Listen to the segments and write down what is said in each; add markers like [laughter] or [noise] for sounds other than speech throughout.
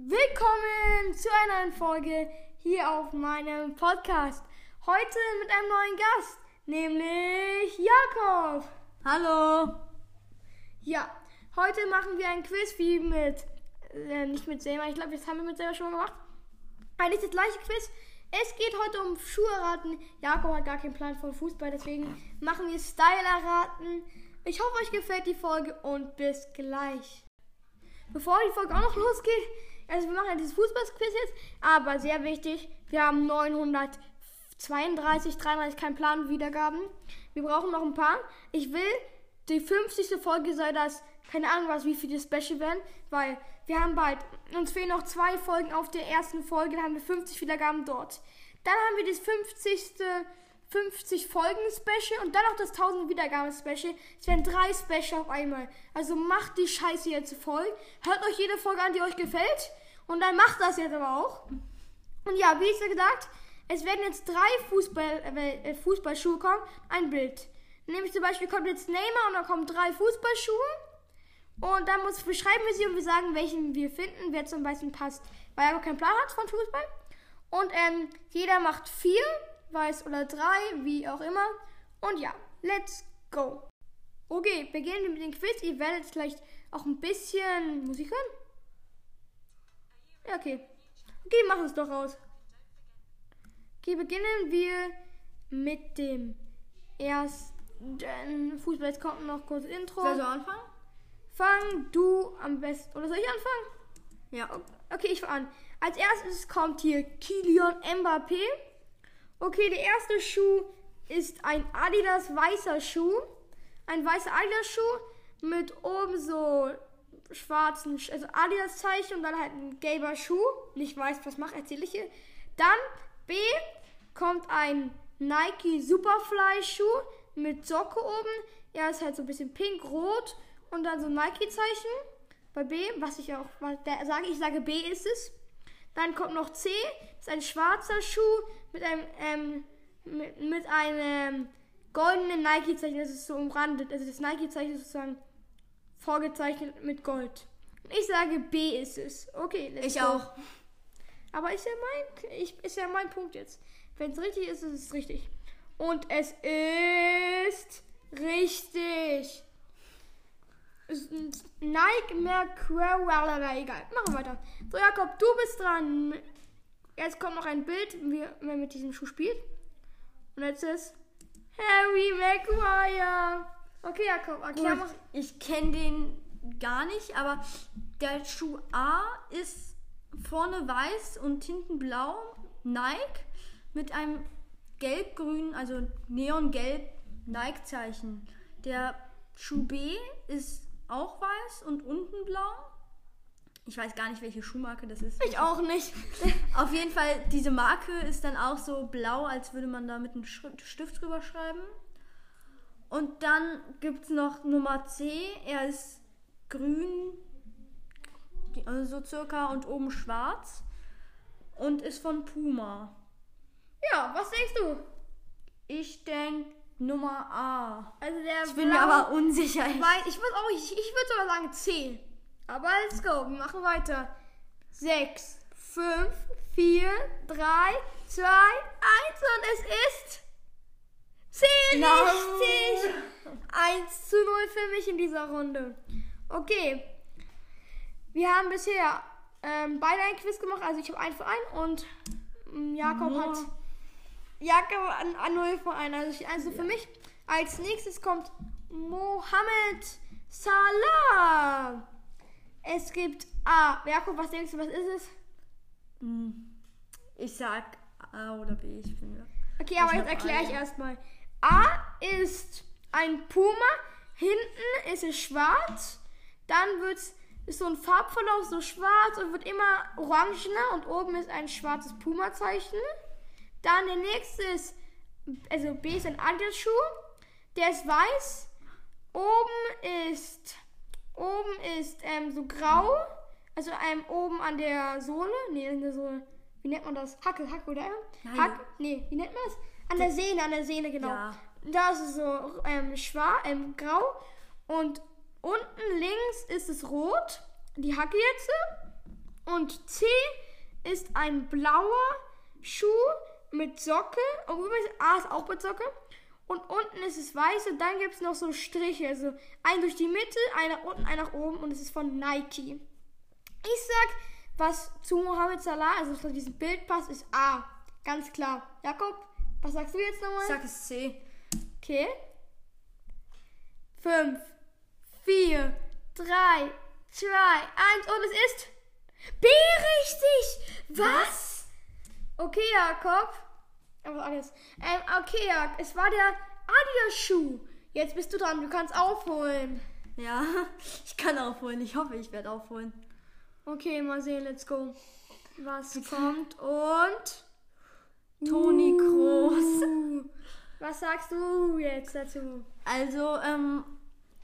Willkommen zu einer neuen Folge hier auf meinem Podcast. Heute mit einem neuen Gast, nämlich Jakob. Hallo. Ja, heute machen wir ein Quiz wie mit, äh, nicht mit Selma, ich glaube, das haben wir mit Selma schon mal gemacht. Eigentlich das gleiche Quiz. Es geht heute um Schuhe-Erraten. Jakob hat gar keinen Plan von Fußball, deswegen machen wir Style-Erraten. Ich hoffe, euch gefällt die Folge und bis gleich. Bevor die Folge auch noch losgeht, also wir machen ja dieses Fußballquiz jetzt, aber sehr wichtig, wir haben 932, 33, kein Plan, Wiedergaben. Wir brauchen noch ein paar. Ich will, die 50. Folge sei das, keine Ahnung was, wie viele Special werden, weil wir haben bald, uns fehlen noch zwei Folgen auf der ersten Folge, dann haben wir 50 Wiedergaben dort. Dann haben wir das 50. 50 Folgen Special und dann noch das 1000 Wiedergaben Special. Es werden drei Special auf einmal. Also macht die Scheiße jetzt voll. Hört euch jede Folge an, die euch gefällt. Und dann macht das jetzt aber auch. Und ja, wie ich ja gesagt, es werden jetzt drei Fußball, äh, Fußballschuhe kommen. Ein Bild. Nämlich zum Beispiel kommt jetzt Neymar und dann kommen drei Fußballschuhe. Und dann muss, beschreiben wir sie und wir sagen, welchen wir finden, wer zum Beispiel passt. Weil er auch keinen Plan hat von Fußball. Und ähm, jeder macht vier weiß oder drei, wie auch immer. Und ja, let's go. Okay, beginnen wir mit dem Quiz. Ihr werdet vielleicht auch ein bisschen Musik hören. Ja, okay. Okay, mach es doch aus. Okay, beginnen wir mit dem ersten Fußball. Jetzt kommt noch kurz Intro. Soll ich anfangen? Fang du am besten. Oder soll ich anfangen? Ja. Okay, ich fange an. Als erstes kommt hier Kilian Mbappé. Okay, der erste Schuh ist ein Adidas weißer Schuh. Ein weißer Adidas Schuh mit oben so schwarzen, also Adidas Zeichen und dann halt ein gelber Schuh. Nicht weiß, was macht, erzähle ich hier. Dann B kommt ein Nike Superfly Schuh mit Socke oben. Er ist halt so ein bisschen pink-rot und dann so ein Nike-Zeichen. Bei B, was ich auch der sage, ich sage B ist es. Dann kommt noch C, das ist ein schwarzer Schuh mit einem, ähm, mit, mit einem goldenen Nike-Zeichen. Das ist so umrandet. Also das Nike-Zeichen ist sozusagen vorgezeichnet mit Gold. Ich sage B ist es. Okay, ich go. auch. Aber ist ja mein, ich, ist ja mein Punkt jetzt. Wenn es richtig ist, ist es richtig. Und es ist richtig. Nike Mercurial, egal. Machen wir weiter. So, Jakob, du bist dran. Jetzt kommt noch ein Bild, wie man mit diesem Schuh spielt. Und jetzt ist Harry Maguire. Okay, Jakob, erklär mal. Ich kenne den gar nicht, aber der Schuh A ist vorne weiß und hinten blau. Nike mit einem gelb-grün, also neongelb Nike-Zeichen. Der Schuh B ist auch weiß und unten blau. Ich weiß gar nicht, welche Schuhmarke das ist. Ich auch nicht. [laughs] Auf jeden Fall, diese Marke ist dann auch so blau, als würde man da mit einem Stift drüber schreiben. Und dann gibt es noch Nummer C. Er ist grün, also so circa, und oben schwarz. Und ist von Puma. Ja, was denkst du? Ich denke Nummer A. Also der ich bin mir aber unsicher. Weil ich würde auch, ich, ich würde sogar sagen C. Aber let's go, wir machen weiter. 6, 5, 4, 3, 2, 1 und es ist C richtig. 1 zu 0 für mich in dieser Runde. Okay. Wir haben bisher ähm, beide ein Quiz gemacht. Also ich habe ein für ein und ähm, Jakob no. hat Jakob an, an 0 für ein. Also, also für mich. Als nächstes kommt Mohammed Salah. Es gibt A. Jakob, was denkst du, was ist es? Hm. Ich sag A oder B, ich finde. Okay, aber jetzt erkläre ich erstmal. A ist ein Puma, hinten ist es schwarz, dann wird ist so ein Farbverlauf so schwarz und wird immer orangener und oben ist ein schwarzes Puma-Zeichen. Dann der nächste ist, also B ist ein Adidas-Schuh, der ist weiß, oben ist Oben ist ähm, so grau. Also ähm, oben an der Sohle. Nee, an der Sohle. Wie nennt man das? Hacke, Hacke, oder? Nein. Hacke? Nee, wie nennt man das? An der Sehne, an der Sehne, genau. Ja. Da ist es so ähm, schwarz, ähm, grau. Und unten links ist es rot. Die Hacke jetzt. Und C ist ein blauer Schuh mit Socke. Und übrigens A ist auch mit Socke. Und unten ist es weiß und dann gibt es noch so Striche. Also ein durch die Mitte, ein nach unten, ein nach oben und es ist von Nike. Ich sag, was zu Mohamed Salah, also zu diesem Bild passt, ist A. Ganz klar. Jakob, was sagst du jetzt nochmal? Ich sag es C. Okay. Fünf, vier, drei, zwei, eins und es ist B richtig. Was? Okay, Jakob. Aber alles. Ähm, okay, Jakob. Es war der Adidas-Schuh. Jetzt bist du dran. Du kannst aufholen. Ja, [laughs] ich kann aufholen. Ich hoffe, ich werde aufholen. Okay, mal sehen. Let's go. Was kommt und Toni Kroos. Uh, [laughs] Was sagst du jetzt dazu? Also, ähm,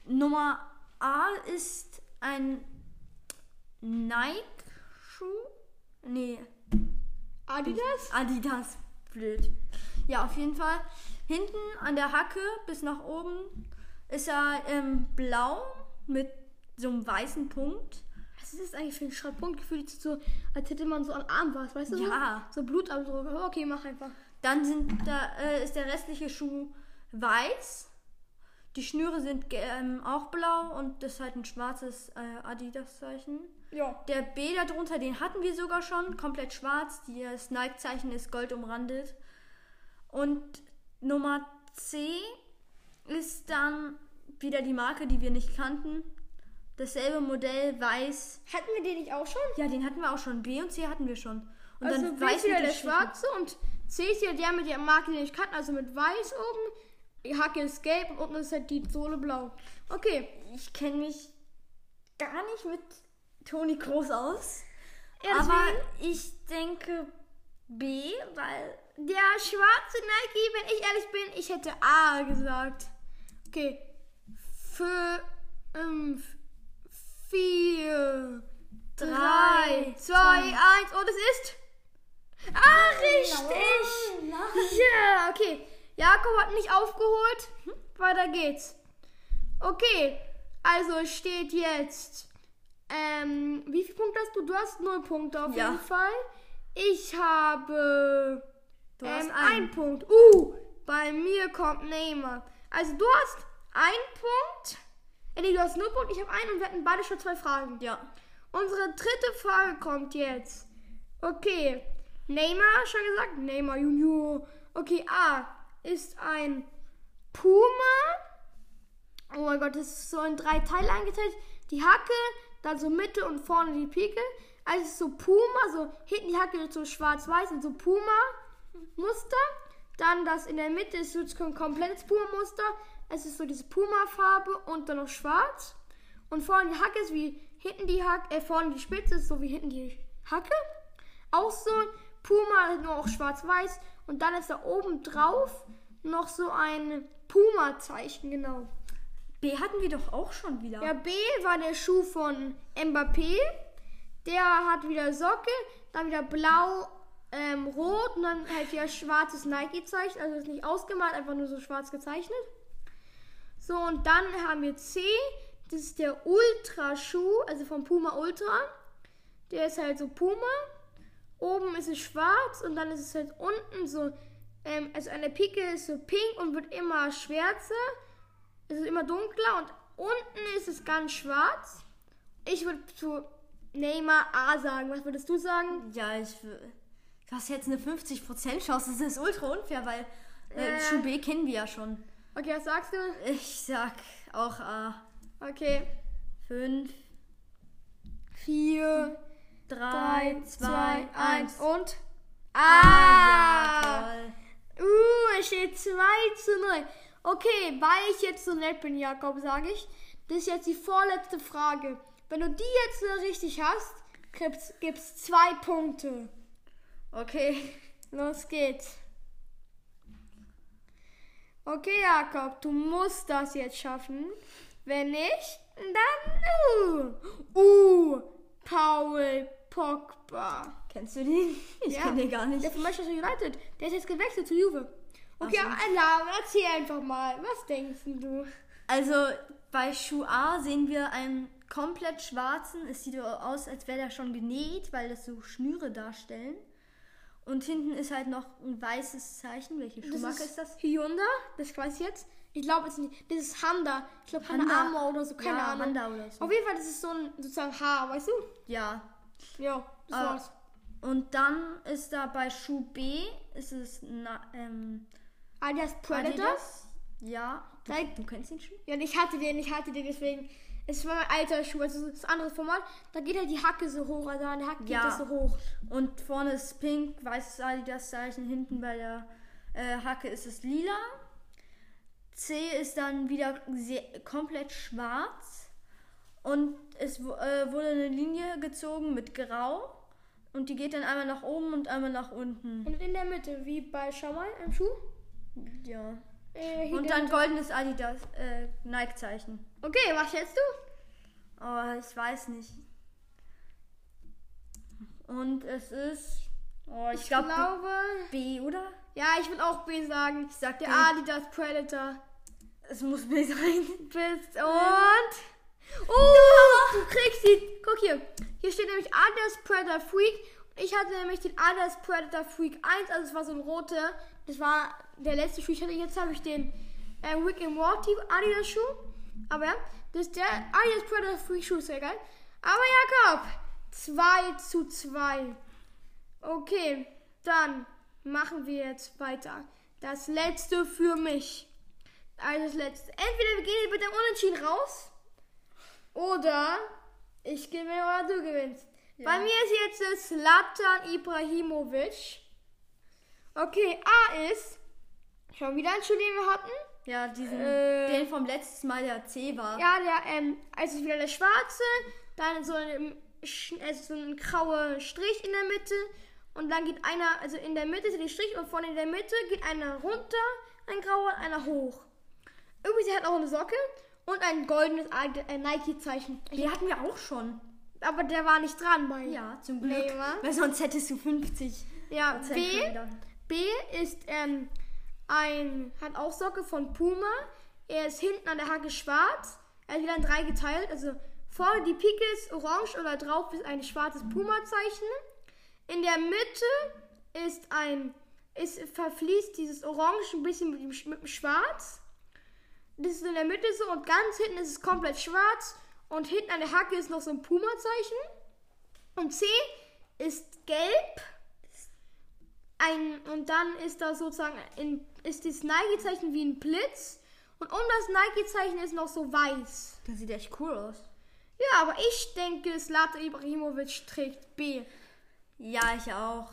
Nummer A ist ein Nike-Schuh. Nee, Adidas? Adidas. Blöd. Ja, auf jeden Fall. Hinten an der Hacke bis nach oben ist er ähm, blau mit so einem weißen Punkt. Was ist das eigentlich für ein Schreibpunkt? Gefühlt so, als hätte man so am Arm was, weißt du? Ja. So, so Blutabdruck. Okay, mach einfach. Dann sind da, äh, ist der restliche Schuh weiß. Die Schnüre sind ähm, auch blau und das ist halt ein schwarzes äh, Adidas-Zeichen. Ja. Der B darunter, den hatten wir sogar schon, komplett schwarz. Das Nike-Zeichen ist gold umrandet. Und Nummer C ist dann wieder die Marke, die wir nicht kannten. Dasselbe Modell, weiß. Hatten wir den nicht auch schon? Ja, den hatten wir auch schon. B und C hatten wir schon. Und also dann B ist weiß wieder mit der schwarze und C ist wieder der mit der Marke, den ich kannte, also mit weiß oben. Hacke ist gelb und unten ist halt die Sohle blau. Okay. Ich kenne mich gar nicht mit Toni Kroos aus. Ja, aber ich denke B, weil Der schwarze Nike, wenn ich ehrlich bin, ich hätte A gesagt. Okay. Fünf, vier, drei, Drei, zwei, eins und es ist. Ah, richtig! Ja, okay. Jakob hat nicht aufgeholt. Weiter geht's. Okay, also steht jetzt. Ähm, wie viele Punkte hast du? Du hast null Punkte auf Ja. jeden Fall. Ich habe Du hast ähm, einen. einen Punkt. Uh, bei mir kommt Neymar. Also du hast einen Punkt. Äh, nee, du hast null Punkte. Ich habe einen und wir hatten beide schon zwei Fragen. ja. Unsere dritte Frage kommt jetzt. Okay. Neymar, schon gesagt? Neymar Junior. Okay, A ist ein Puma. Oh mein Gott, das ist so in drei Teile eingeteilt. Die Hacke, dann so Mitte und vorne die Pike. Also so Puma, so hinten die Hacke so schwarz-weiß und so Puma-Muster. Dann das in der Mitte ist so ein komplettes Puma-Muster. Es ist so diese Puma-Farbe und dann noch schwarz. Und vorne die Hacke ist wie hinten die Hacke, äh, vorne die Spitze ist so wie hinten die Hacke. Auch so Puma, nur auch schwarz-weiß. Und dann ist da oben drauf noch so ein Puma-Zeichen, genau. B hatten wir doch auch schon wieder. Ja, B war der Schuh von Mbappé. Der hat wieder Socke, dann wieder blau, ähm, rot und dann halt wieder schwarzes Nike-Zeichen. Also ist nicht ausgemalt, einfach nur so schwarz gezeichnet. So, und dann haben wir C. Das ist der Ultra-Schuh, also vom Puma Ultra. Der ist halt so Puma. Oben ist es schwarz und dann ist es halt unten so, ähm, also der Pike ist so pink und wird immer schwärzer. Es ist immer dunkler und unten ist es ganz schwarz. Ich würde zu Neymar A sagen. Was würdest du sagen? Ja, ich. w- Du hast jetzt eine 50% Chance. Das ist ultra unfair, weil äh, Äh. Schuh B kennen wir ja schon. Okay, was sagst du? Ich sag auch A. Okay. 5, Vier, 3, drei, 2, zwei, 1. eins und. Ah, Ah! ja, toll. Uh, es steht 2 zu 0. Okay, weil ich jetzt so nett bin, Jakob, sage ich. Das ist jetzt die vorletzte Frage. Wenn du die jetzt so richtig hast, gibt's, gibt's zwei Punkte. Okay. Los geht's. Okay, Jakob, du musst das jetzt schaffen. Wenn nicht, dann uh, uh Paul Pogba. Kennst du den? Ich Ja. kenn den gar nicht. Der von Manchester United. Der ist jetzt gewechselt zu Juve. Okay, Ach so. Alarm, erzähl einfach mal. Was denkst du? Also bei Schuh A sehen wir ein komplett schwarzen. Es sieht aus, als wäre der schon genäht, weil das so Schnüre darstellen. Und hinten ist halt noch ein weißes Zeichen. Welche Schuhmarke ist, das? Hyundai, das weiß ich jetzt. Ich glaube es nicht. Das ist Handa. Ich glaube Handa Handa. Armour oder so, keine ja, Ahnung. Honda oder so. Auf jeden Fall, das ist so ein sozusagen Haar, weißt du? Ja. Ja, das Ah. war's. Und dann ist da bei Schuh B ist es na, ähm, Adidas Predator. Adidas. Ja. Du, du kennst den Schuh? Ja, ich hatte den, ich hatte den, deswegen. Es war mein alter Schuh, also das andere Format. Da geht halt die Hacke so hoch, also an der Hacke Ja. geht das so hoch. Und vorne ist pink, weißes Adidas-Zeichen. Hinten bei der äh, Hacke ist es lila. C ist dann wieder komplett schwarz. Und es äh, wurde eine Linie gezogen mit grau. Und die geht dann einmal nach oben und einmal nach unten. Und in der Mitte, wie bei, schau mal, im Schuh. Ja. Äh, Und dann goldenes Adidas äh, Nike-Zeichen. Okay, was schätzt du? Oh, ich weiß nicht. Und es ist. Oh, ich, Ich glaube glaube. B, oder? Ja, ich will auch B sagen. Ich sag Der B. Adidas Predator. Es muss B sein. Bist [laughs] und. Oh, du kriegst die. Guck hier. Hier steht nämlich Adidas Predator Freak. Ich hatte nämlich den Adidas Predator Freak 1, also es war so ein roter. Das war der letzte Schuh. Ich hatte jetzt habe ich den äh, Rick and Morty Adidas Schuh. Aber ja, das ist der Adidas Predator Freak Schuh, sehr geil. Aber Jakob, 2 zu 2. Okay, dann machen wir jetzt weiter. Das letzte für mich. Also das letzte. Entweder wir gehen mit dem Unentschieden raus. Oder ich gewinne oder du gewinnst. Ja. Bei mir ist jetzt Slatan Ibrahimovic. Okay, A ist schon wieder ein Schuh, den wir hatten. Ja, diesen, Äh. den vom letzten Mal der C war. Ja, der, ähm, also wieder der schwarze, dann so ein, also so ein grauer Strich in der Mitte und dann geht einer, also in der Mitte ist der Strich und vorne in der Mitte geht einer runter, ein grauer und einer hoch. Übrigens hat auch eine Socke und ein goldenes äh, Nike-Zeichen. Die hatten wir auch schon. Aber der war nicht dran bei. Ja, zum Glück. Nee? Weil sonst hättest du 50 Ja, B. B ist ähm, ein, hat auch Socke von Puma. Er ist hinten an der Hacke schwarz. Er ist wieder in drei geteilt. Also vorne die Pike ist orange oder drauf ist ein schwarzes Puma-Zeichen. In der Mitte ist ein, ist verfließt dieses Orange ein bisschen mit dem, mit dem Schwarz. Das ist in der Mitte so und ganz hinten ist es komplett schwarz. Und hinten an der Hacke ist noch so ein Puma-Zeichen. Und C ist gelb. Ein, und dann ist da sozusagen in, ist das Nike-Zeichen wie ein Blitz. Und um das Nike-Zeichen ist noch so weiß. Das sieht echt cool aus. Ja, aber ich denke, Slatan Ibrahimovic trägt B. Ja, ich auch.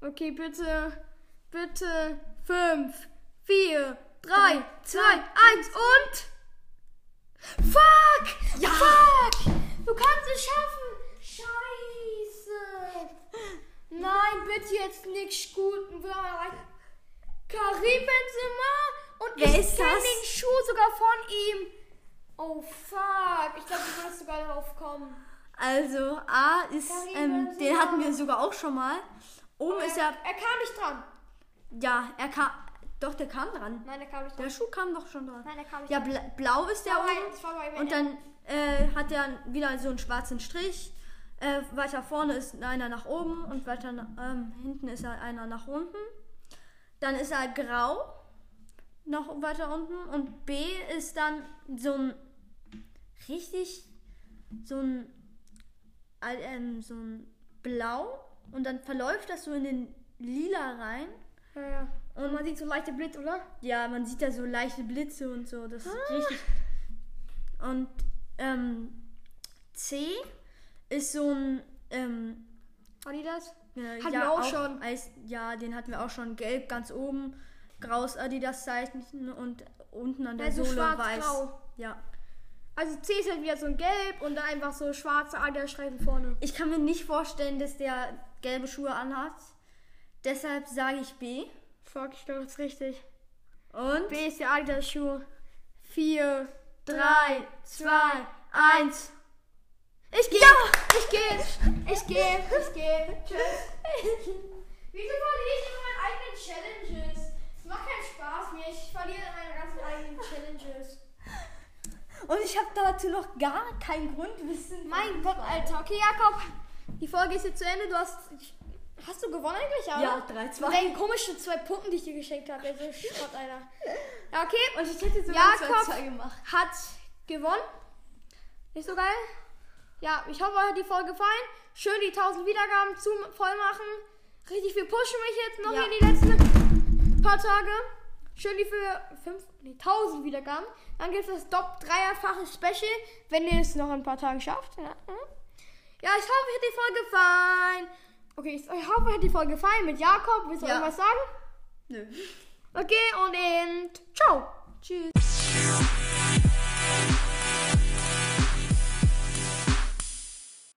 Okay, bitte, bitte. 5, 4, 3, 2, 1 und. Fuck! Ja! Fuck! Du kannst es schaffen! Scheiße! Nein, bitte jetzt nicht guten. Karim Benzema und Wer ich ist kenn das? den Schuh sogar von ihm. Oh fuck, ich glaube, du wirst sogar darauf kommen. Also, A ist, ähm, den hatten wir sogar auch schon mal. Oben ist ja, Er kam nicht dran. ja, er kam, doch, der kam dran. Nein, er kam nicht dran. Der Schuh kam doch schon dran. Nein, er kam nicht Ja, dran. bla blau ist der oben. Und dann äh, hat er wieder so einen schwarzen Strich. Äh, weiter vorne ist einer nach oben und weiter ähm, hinten ist er einer nach unten. Dann ist er grau, noch weiter unten. Und B ist dann so ein richtig so ein, äh, so ein Blau. Und dann verläuft das so in den Lila rein. Ja, ja. Und man sieht so leichte Blitz, oder? Ja, man sieht da so leichte Blitze und so. Das ist richtig. Und ähm, C ist so ein. Ähm, Adidas? äh, Hatten ja, wir auch schon. Eis, ja, den hatten wir auch schon. Gelb ganz oben, graues Adidas-Zeichen und unten an der Also Sohle schwarz-grau. weiß. Ja. Also C ist halt wieder so ein Gelb und dann einfach so schwarze Adidas-Streifen vorne. Ich kann mir nicht vorstellen, dass der gelbe Schuhe anhat. Deshalb sage ich B. Fuck, ich glaube, das ist richtig. Und B ist der Adidas-Schuh. 4, 3, 2, 1. Ich gehe! Ich gehe! Ich gehe! Ich gehe! Tschüss! Wieso verliere ich in meinen eigenen Challenges? Es macht keinen Spaß mehr. Ich verliere in meinen ganzen eigenen Challenges. Und ich habe da Leute noch gar keinen Grund wissen. Mein Gott, Alter. Okay, Jakob, die Folge ist jetzt zu Ende. Du hast. Hast du gewonnen eigentlich? Ja, 3-2. Mit deinen komischen zwei Punkten, die ich dir geschenkt habe. Also Schrott, Alter. Ja, okay. Und ich hätte sogar Jakob 2-2 gemacht. hat gewonnen. Nicht so geil? Ja, ich hoffe, euch hat die Folge gefallen. Schön die 1000 Wiedergaben zu voll machen. Richtig viel pushen mich jetzt noch Ja. hier die letzten paar Tage. Schön die für 5, nee, 1000 Wiedergaben. Dann gibt es das Dopp dreifache Special, wenn ihr es noch in ein paar Tagen schafft. Ja, mhm. ja ich hoffe, euch hat die Folge gefallen. Okay, ich, ich hoffe, euch hat die Folge gefallen mit Jakob. Willst du Ja. irgendwas sagen? Nö. Okay, und eben ciao. Tschüss.